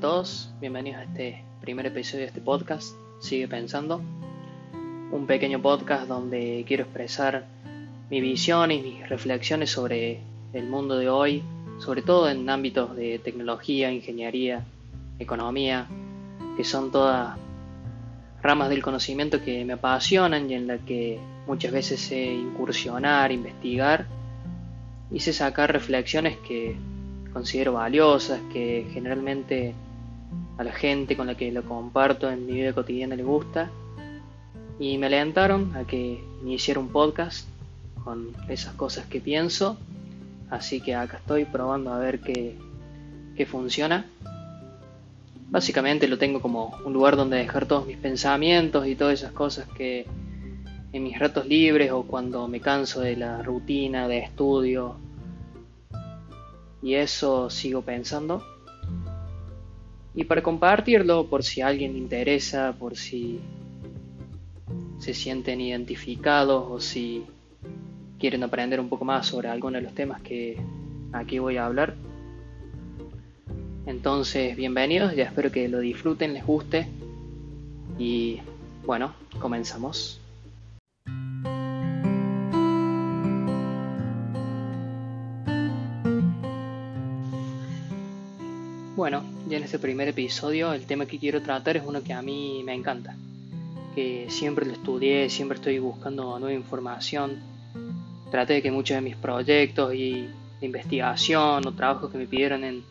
todos, bienvenidos a este primer episodio de este podcast, Sigue Pensando, un pequeño podcast donde quiero expresar mi visión y mis reflexiones sobre el mundo de hoy, sobre todo en ámbitos de tecnología, ingeniería, economía, que son todas ramas del conocimiento que me apasionan y en la que muchas veces sé incursionar, investigar. Y sé sacar reflexiones que considero valiosas, que generalmente a la gente con la que lo comparto en mi vida cotidiana le gusta. Y me alentaron a que me hiciera un podcast con esas cosas que pienso. Así que acá estoy probando a ver qué, qué funciona. Básicamente lo tengo como un lugar donde dejar todos mis pensamientos y todas esas cosas que en mis ratos libres o cuando me canso de la rutina de estudio y eso sigo pensando. Y para compartirlo, por si a alguien le interesa, por si se sienten identificados o si quieren aprender un poco más sobre alguno de los temas que aquí voy a hablar. Entonces, bienvenidos, ya espero que lo disfruten, les guste y bueno, comenzamos. Ya en este primer episodio el tema que quiero tratar es uno que a mí me encanta, que siempre lo estudié, siempre estoy buscando nueva información. Traté de que muchos de mis proyectos y de investigación o trabajos que me pidieron en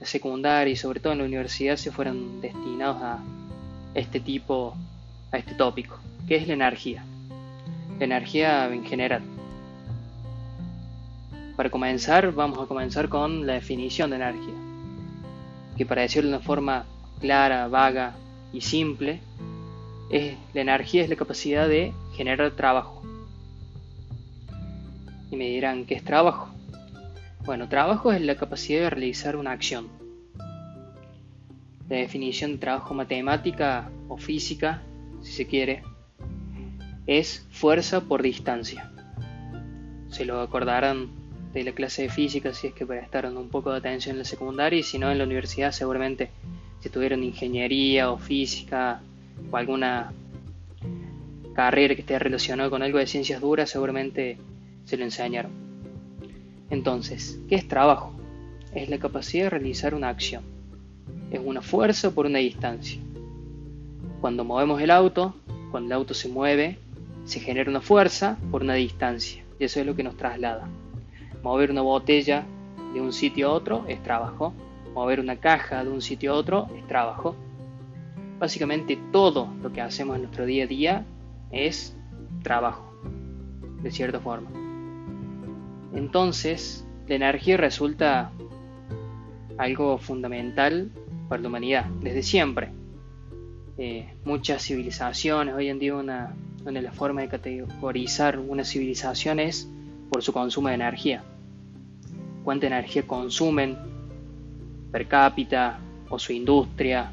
la secundaria y sobre todo en la universidad se fueran destinados a este tipo, a este tópico, que es la energía. La energía en general. Para comenzar, vamos a comenzar con la definición de energía que para decirlo de una forma clara, vaga y simple, es, la energía es la capacidad de generar trabajo. Y me dirán, ¿qué es trabajo? Bueno, trabajo es la capacidad de realizar una acción. La definición de trabajo matemática o física, si se quiere, es fuerza por distancia. Se lo acordarán de la clase de física si es que prestaron un poco de atención en la secundaria y si no en la universidad seguramente si tuvieron ingeniería o física o alguna carrera que esté relacionada con algo de ciencias duras seguramente se lo enseñaron. Entonces, ¿qué es trabajo? Es la capacidad de realizar una acción. Es una fuerza por una distancia. Cuando movemos el auto, cuando el auto se mueve, se genera una fuerza por una distancia. Y eso es lo que nos traslada. Mover una botella de un sitio a otro es trabajo. Mover una caja de un sitio a otro es trabajo. Básicamente todo lo que hacemos en nuestro día a día es trabajo, de cierta forma. Entonces, la energía resulta algo fundamental para la humanidad, desde siempre. Eh, muchas civilizaciones, hoy en día una, una de las formas de categorizar una civilización es por su consumo de energía. Cuánta energía consumen per cápita o su industria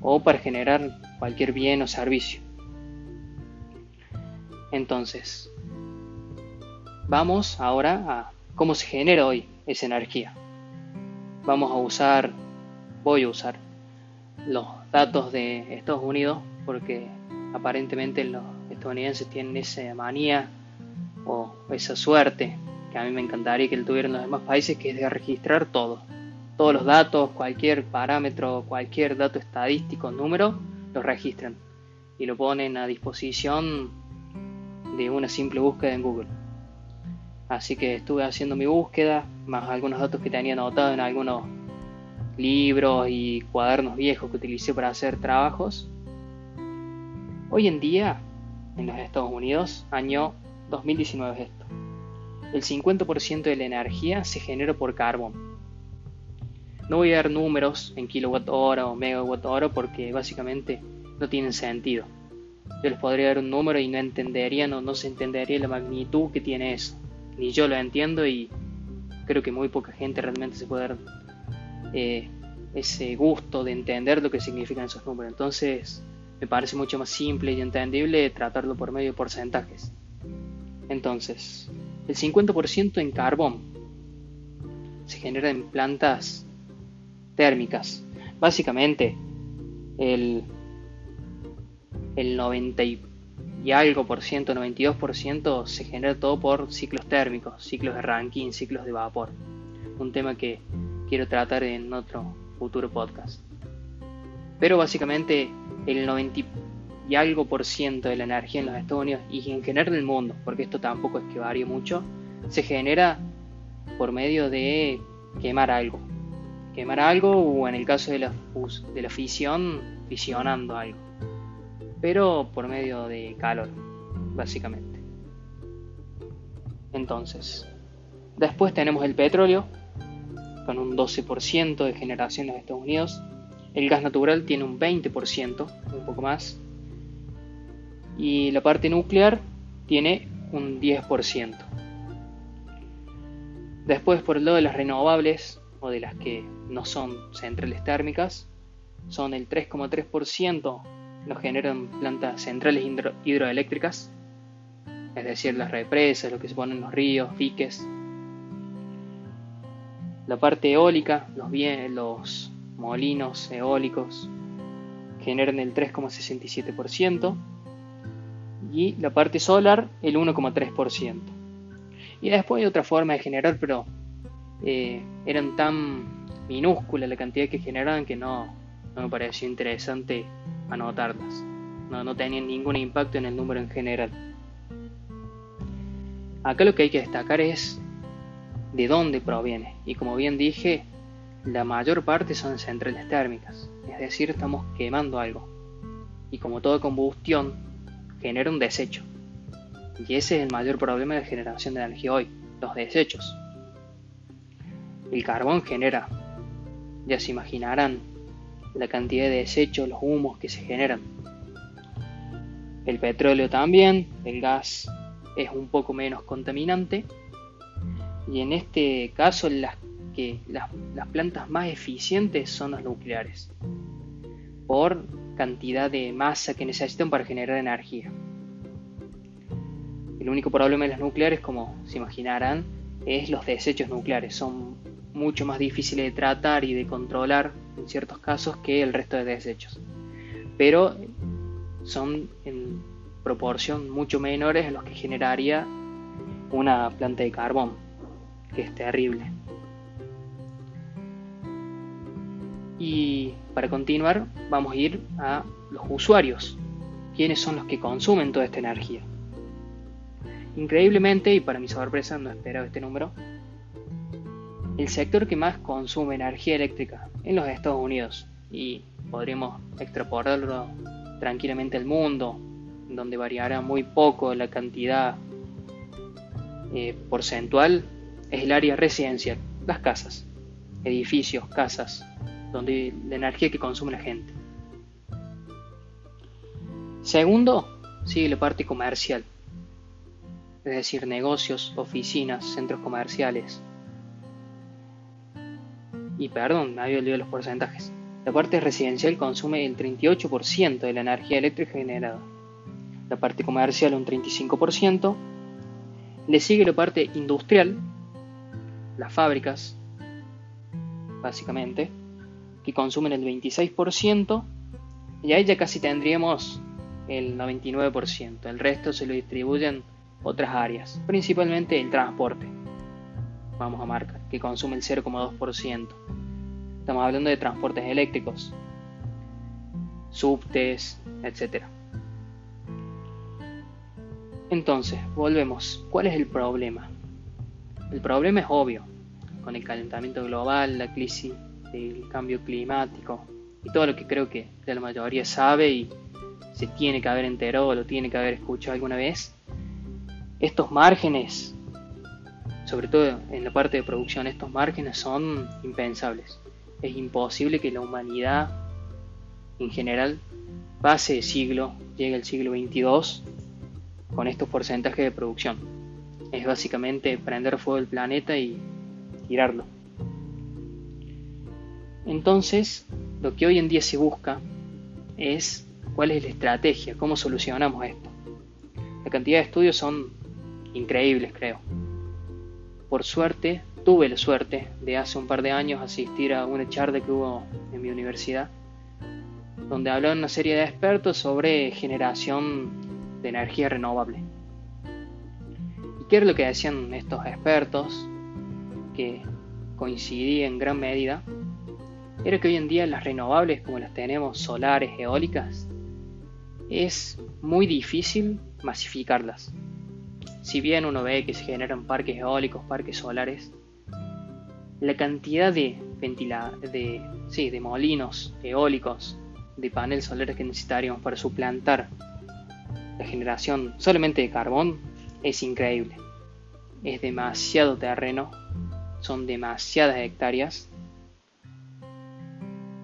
o para generar cualquier bien o servicio. Entonces, vamos ahora a cómo se genera hoy esa energía. Vamos a usar, voy a usar los datos de Estados Unidos porque aparentemente los estadounidenses tienen esa manía esa suerte que a mí me encantaría que tuvieran los demás países, que es de registrar todo. Todos los datos, cualquier parámetro, cualquier dato estadístico, número, los registran y lo ponen a disposición de una simple búsqueda en Google. Así que estuve haciendo mi búsqueda, más algunos datos que tenía anotado en algunos libros y cuadernos viejos que utilicé para hacer trabajos. Hoy en día, en los Estados Unidos, año 2019 es esto. El 50% de la energía se genera por carbón. No voy a dar números en kilowatt hora o megawatt hora porque básicamente no tienen sentido. Yo les podría dar un número y no entenderían o no se entendería la magnitud que tiene eso. Ni yo lo entiendo y creo que muy poca gente realmente se puede dar eh, ese gusto de entender lo que significan esos números. Entonces me parece mucho más simple y entendible tratarlo por medio de porcentajes. Entonces, el 50% en carbón se genera en plantas térmicas. básicamente el, el 90 y, algo por ciento, 92 por ciento, se genera todo por ciclos térmicos, ciclos de ranking, ciclos de vapor. Un tema que quiero tratar en otro futuro podcast. Pero básicamente el 90 y algo por ciento de la energía en los Estados Unidos y en general en el mundo, porque esto tampoco es que varíe mucho, se genera por medio de quemar algo. Quemar algo o en el caso de la, de la fisión, fisionando algo. Pero por medio de calor, básicamente. Entonces, después tenemos el petróleo, con un 12% de generación en Estados Unidos. El gas natural tiene un 20%, un poco más. Y la parte nuclear tiene un 10%. Después, por el lado de las renovables, o de las que no son centrales térmicas, son el 3,3% lo generan plantas centrales hidroeléctricas, es decir, las represas, lo que se ponen en los ríos, diques. La parte eólica, los, bien, los molinos eólicos, generan el 3,67% y la parte solar el 1,3%. Y después hay otra forma de generar, pero eh, eran tan minúsculas la cantidad que generaban que no, me pareció interesante anotarlas. No, no tenían ningún impacto en el número en general. Acá lo que hay que destacar es de dónde proviene. Y como bien dije, la mayor parte son centrales térmicas. Es decir, estamos quemando algo. Y como toda combustión, genera un desecho. Y ese es el mayor problema de generación de energía hoy, los desechos. El carbón genera, ya se imaginarán, la cantidad de desechos, los humos que se generan. El petróleo también, el gas es un poco menos contaminante. Y en este caso las, que, las, plantas más eficientes son las nucleares, por cantidad de masa que necesitan para generar energía. El único problema de las nucleares, como se imaginarán, es los desechos nucleares. Son mucho más difíciles de tratar y de controlar en ciertos casos que el resto de desechos. Pero son en proporción mucho menores a los que generaría una planta de carbón, que es terrible. Y para continuar, vamos a ir a los usuarios. ¿Quiénes son los que consumen toda esta energía? Increíblemente, y para mi sorpresa no esperaba este número, el sector que más consume energía eléctrica en los Estados Unidos, y podríamos extrapolarlo tranquilamente al mundo, donde variará muy poco la cantidad eh, porcentual, es el área residencial, las casas, edificios, casas, donde la energía que consume la gente. Segundo, sigue la parte comercial, es decir, negocios, oficinas, centros comerciales. Y perdón, me había olvidado los porcentajes. La parte residencial consume el 38% de la energía eléctrica generada. La parte comercial un 35%. Le sigue la parte industrial, las fábricas, básicamente, que consumen el 26%. Y ahí ya casi tendríamos el 99%. El resto se lo distribuyen otras áreas, principalmente el transporte, vamos a marcar, que consume el 0,2%. Estamos hablando de transportes eléctricos, subtes, etc. Entonces, volvemos. ¿Cuál es el problema? El problema es obvio, con el calentamiento global, la crisis del cambio climático y todo lo que creo que la mayoría sabe y se tiene que haber enterado o lo tiene que haber escuchado alguna vez, estos márgenes, sobre todo en la parte de producción, estos márgenes son impensables. Es imposible que la humanidad en general pase de siglo, llegue al siglo 22 con estos porcentajes de producción. Es básicamente prender fuego el planeta y tirarlo. Entonces, lo que hoy en día se busca es cuál es la estrategia, cómo solucionamos esto. La cantidad de estudios son increíbles, creo. Por suerte, tuve la suerte de hace un par de años asistir a una charla que hubo en mi universidad, donde hablaban una serie de expertos sobre generación de energía renovable. ¿Y qué era lo que decían estos expertos? Que coincidía en gran medida, era que hoy en día las renovables como las tenemos, solares, eólicas, es muy difícil masificarlas. Si bien uno ve que se generan parques eólicos, parques solares, la cantidad de, ventila de, sí, de molinos eólicos, de paneles solares que necesitaríamos para suplantar la generación solamente de carbón es increíble. Es demasiado terreno, son demasiadas hectáreas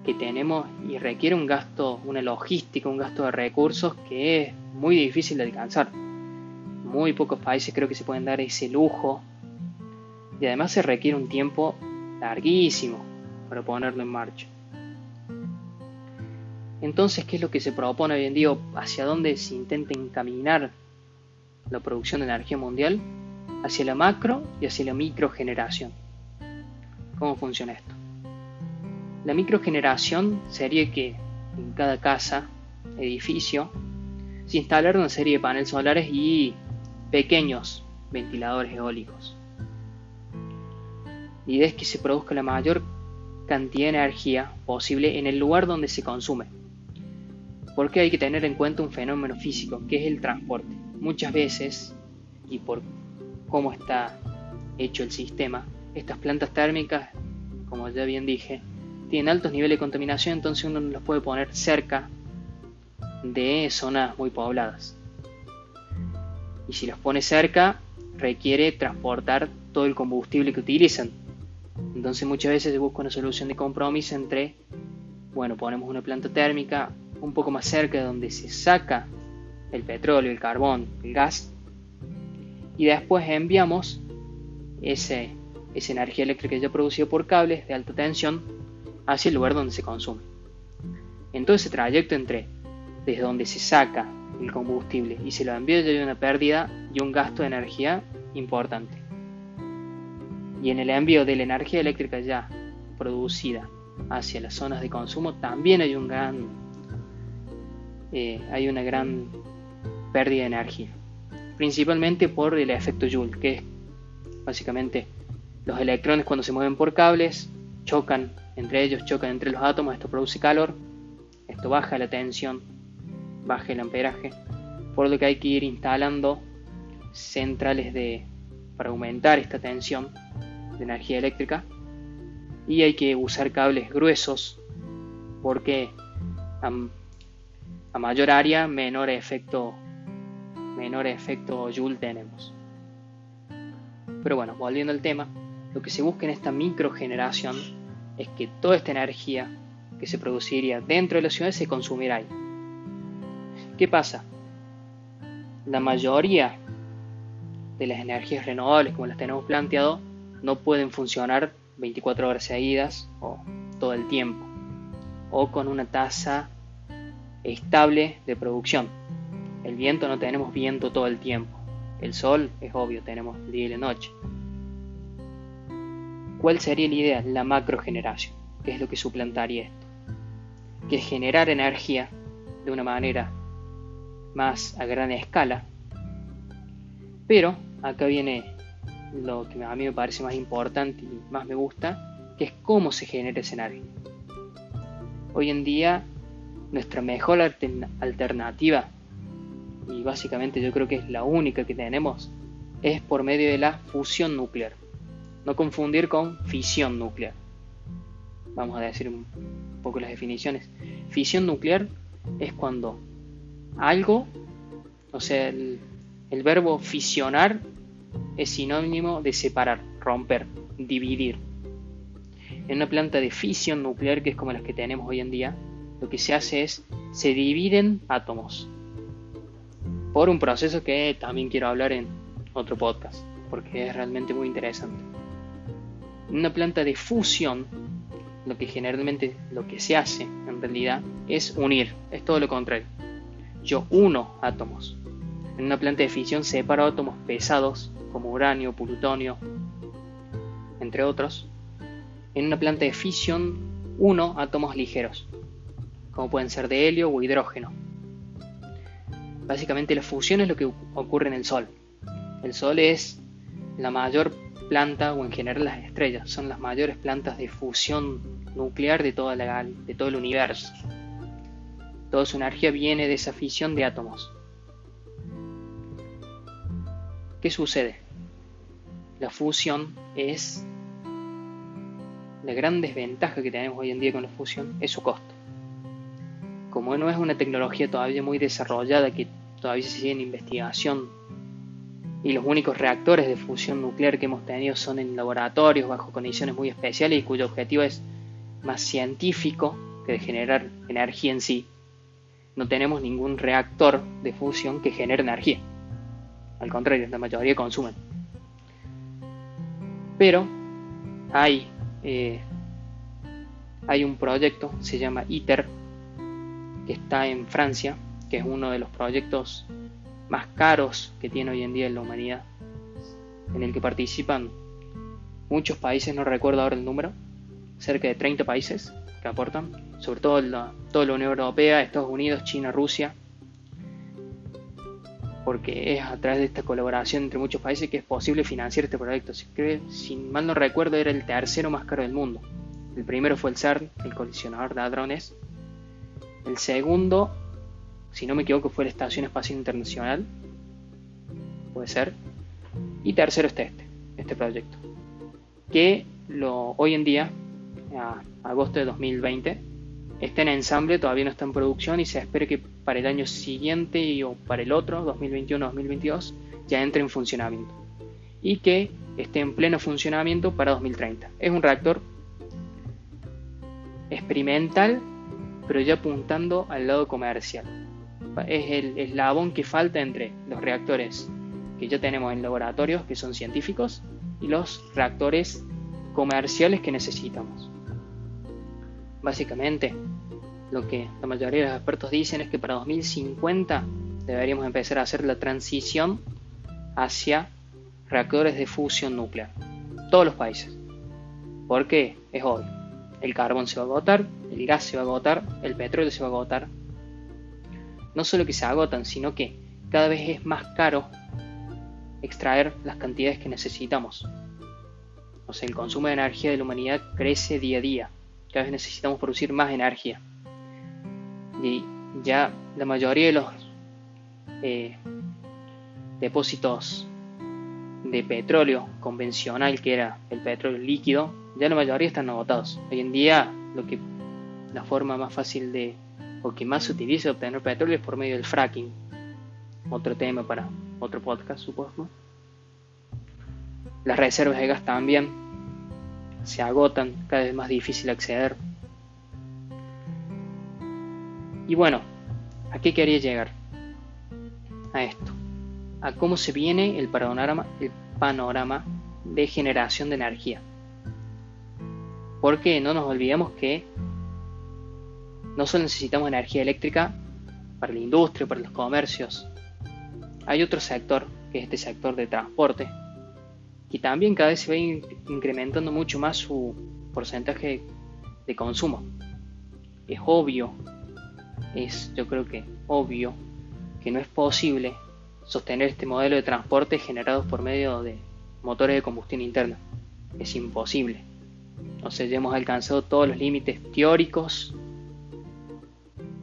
que tenemos y requiere un gasto, una logística, un gasto de recursos que es muy difícil de alcanzar. Muy pocos países creo que se pueden dar ese lujo y además se requiere un tiempo larguísimo para ponerlo en marcha. Entonces, ¿qué es lo que se propone hoy en día? ¿Hacia dónde se intenta encaminar la producción de energía mundial? Hacia la macro y hacia la microgeneración. ¿Cómo funciona esto? La microgeneración sería que en cada casa, edificio, se instalara una serie de paneles solares y pequeños ventiladores eólicos. La idea es que se produzca la mayor cantidad de energía posible en el lugar donde se consume. Porque hay que tener en cuenta un fenómeno físico, que es el transporte. Muchas veces, y por cómo está hecho el sistema, estas plantas térmicas, como ya bien dije, tienen altos niveles de contaminación, entonces uno no los puede poner cerca de zonas muy pobladas. Y si los pone cerca, requiere transportar todo el combustible que utilizan, entonces muchas veces se busca una solución de compromiso entre, bueno, ponemos una planta térmica un poco más cerca de donde se saca el petróleo, el carbón, el gas, y después enviamos ese, esa energía eléctrica ya producida por cables de alta tensión hacia el lugar donde se consume. En todo ese trayecto entre desde donde se saca el combustible y se lo envía ya hay una pérdida y un gasto de energía importante y en el envío de la energía eléctrica ya producida hacia las zonas de consumo también hay un gran eh, hay una gran pérdida de energía principalmente por el efecto Joule que es básicamente los electrones cuando se mueven por cables chocan entre ellos chocan entre los átomos esto produce calor esto baja la tensión baja el amperaje por lo que hay que ir instalando centrales de para aumentar esta tensión de energía eléctrica y hay que usar cables gruesos porque a, mayor área menor efecto menor efecto Joule tenemos. Pero bueno, volviendo al tema, lo que se busca en esta microgeneración es que toda esta energía que se produciría dentro de la ciudad se consumirá ahí. ¿Qué pasa? La mayoría de las energías renovables, como las tenemos planteado, no pueden funcionar 24 horas seguidas o todo el tiempo o con una tasa estable de producción. El viento no tenemos viento todo el tiempo. El sol es obvio, tenemos día y noche. ¿Cuál sería la idea? La macrogeneración, que es lo que suplantaría esto. Que es generar energía de una manera más a gran escala. Pero acá viene lo que a mí me parece más importante y más me gusta, que es cómo se genera ese energía. Hoy en día, nuestra mejor alternativa, y básicamente yo creo que es la única que tenemos, es por medio de la fusión nuclear. No confundir con fisión nuclear. Vamos a decir un poco las definiciones. Fisión nuclear es cuando algo, o sea, el, el verbo fisionar es sinónimo de separar, romper, dividir. En una planta de fisión nuclear, que es como las que tenemos hoy en día, lo que se hace es, se dividen átomos. Por un proceso que también quiero hablar en otro podcast, porque es realmente muy interesante. Una planta de fusión, lo que generalmente lo que se hace en realidad es unir, es todo lo contrario. Yo uno átomos. En una planta de fisión separo átomos pesados como uranio, plutonio, entre otros. En una planta de fisión uno átomos ligeros, como pueden ser de helio o hidrógeno. Básicamente la fusión es lo que ocurre en el Sol. El Sol es la mayor planta, o en general las estrellas, son las mayores plantas de fusión nuclear de, toda la, de todo el universo. Toda su energía viene de esa fisión de átomos. ¿Qué sucede? La fusión es la gran desventaja que tenemos hoy en día con la fusión es su costo. Como no es una tecnología todavía muy desarrollada, que todavía se sigue en investigación, y los únicos reactores de fusión nuclear que hemos tenido son en laboratorios bajo condiciones muy especiales y cuyo objetivo es más científico que de generar energía en sí, no tenemos ningún reactor de fusión que genere energía. Al contrario, la mayoría consumen. Pero hay, eh, hay un proyecto, se llama ITER, que está en Francia, que es uno de los proyectos más caros que tiene hoy en día en la humanidad, en el que participan muchos países, no recuerdo ahora el número, cerca de 30 países que aportan, sobre todo la, toda la Unión Europea, Estados Unidos, China, Rusia, porque es a través de esta colaboración entre muchos países que es posible financiar este proyecto. Si, si mal no recuerdo, era el tercero más caro del mundo. El primero fue el CERN, el colisionador de hadrones. El segundo, si no me equivoco, fue la Estación Espacial Internacional. Puede ser. Y tercero está este, este proyecto. Que lo, hoy en día agosto de 2020. Está en ensamble, todavía no está en producción y se espera que para el año siguiente o para el otro, 2021-2022, ya entre en funcionamiento. Y que esté en pleno funcionamiento para 2030. Es un reactor experimental, pero ya apuntando al lado comercial. Es el eslabón que falta entre los reactores que ya tenemos en laboratorios, que son científicos, y los reactores comerciales que necesitamos. Básicamente, lo que la mayoría de los expertos dicen es que para 2050 deberíamos empezar a hacer la transición hacia reactores de fusión nuclear. Todos los países. Porque es obvio. El carbón se va a agotar, el gas se va a agotar, el petróleo se va a agotar. No solo que se agotan, sino que cada vez es más caro extraer las cantidades que necesitamos. O sea, el consumo de energía de la humanidad crece día a día cada vez necesitamos producir más energía. Y ya la mayoría de los eh, depósitos de petróleo convencional, que era el petróleo líquido, ya la mayoría están agotados. Hoy en día, lo que la forma más fácil de o que más se utiliza obtener petróleo es por medio del fracking. Otro tema para otro podcast, supongo. Las reservas de gas también se agotan, cada vez más difícil acceder. Y bueno, ¿a qué quería llegar? A esto, a cómo se viene el panorama, el panorama de generación de energía. Porque no nos olvidemos que no solo necesitamos energía eléctrica para la industria, para los comercios. Hay otro sector, que es este sector de transporte, y también cada vez se va incrementando mucho más su porcentaje de consumo. Es obvio, es yo creo que obvio que no es posible sostener este modelo de transporte generados por medio de motores de combustión interna. Es imposible. Sea, ya hemos alcanzado todos los límites teóricos.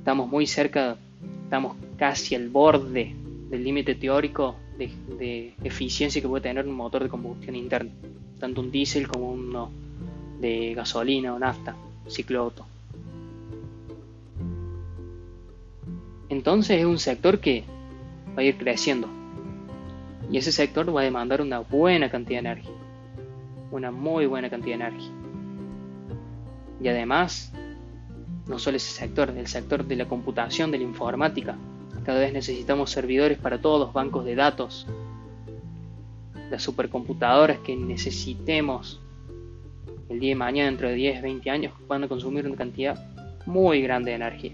Estamos muy cerca, estamos casi al borde del límite teórico de, eficiencia que puede tener un motor de combustión interna, tanto un diésel como uno de gasolina o nafta, ciclo auto. Entonces es un sector que va a ir creciendo y ese sector va a demandar una buena cantidad de energía, una muy buena cantidad de energía. Y además, no solo ese sector, el sector de la computación, de la informática, cada vez necesitamos servidores para todos los bancos de datos. Las supercomputadoras que necesitemos el día de mañana, dentro de 10, 20 años, van a consumir una cantidad muy grande de energía.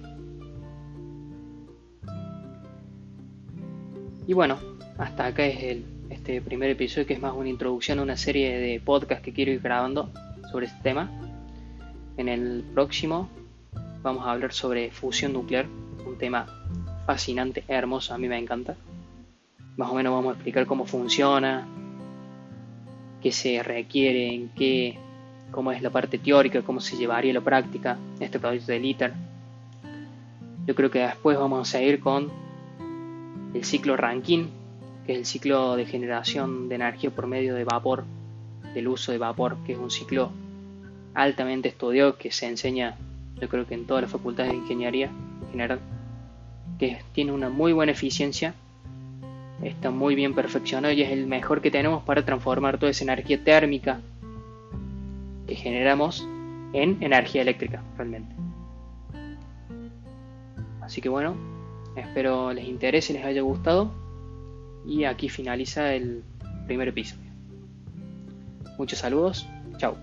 Y bueno, hasta acá es el, este primer episodio que es más una introducción a una serie de podcasts que quiero ir grabando sobre este tema. En el próximo vamos a hablar sobre fusión nuclear, un tema fascinante, hermoso, a mí me encanta. Más o menos vamos a explicar cómo funciona, qué se requiere, qué, cómo es la parte teórica, cómo se llevaría la práctica este proyecto del ITER. Yo creo que después vamos a seguir con el ciclo Rankine, que es el ciclo de generación de energía por medio de vapor, del uso de vapor, que es un ciclo altamente estudiado que se enseña, yo creo que en todas las facultades de ingeniería en general, que tiene una muy buena eficiencia, está muy bien perfeccionado y es el mejor que tenemos para transformar toda esa energía térmica que generamos en energía eléctrica realmente. Así que bueno, espero les interese les haya gustado. Y aquí finaliza el primer episodio. Muchos saludos, chao.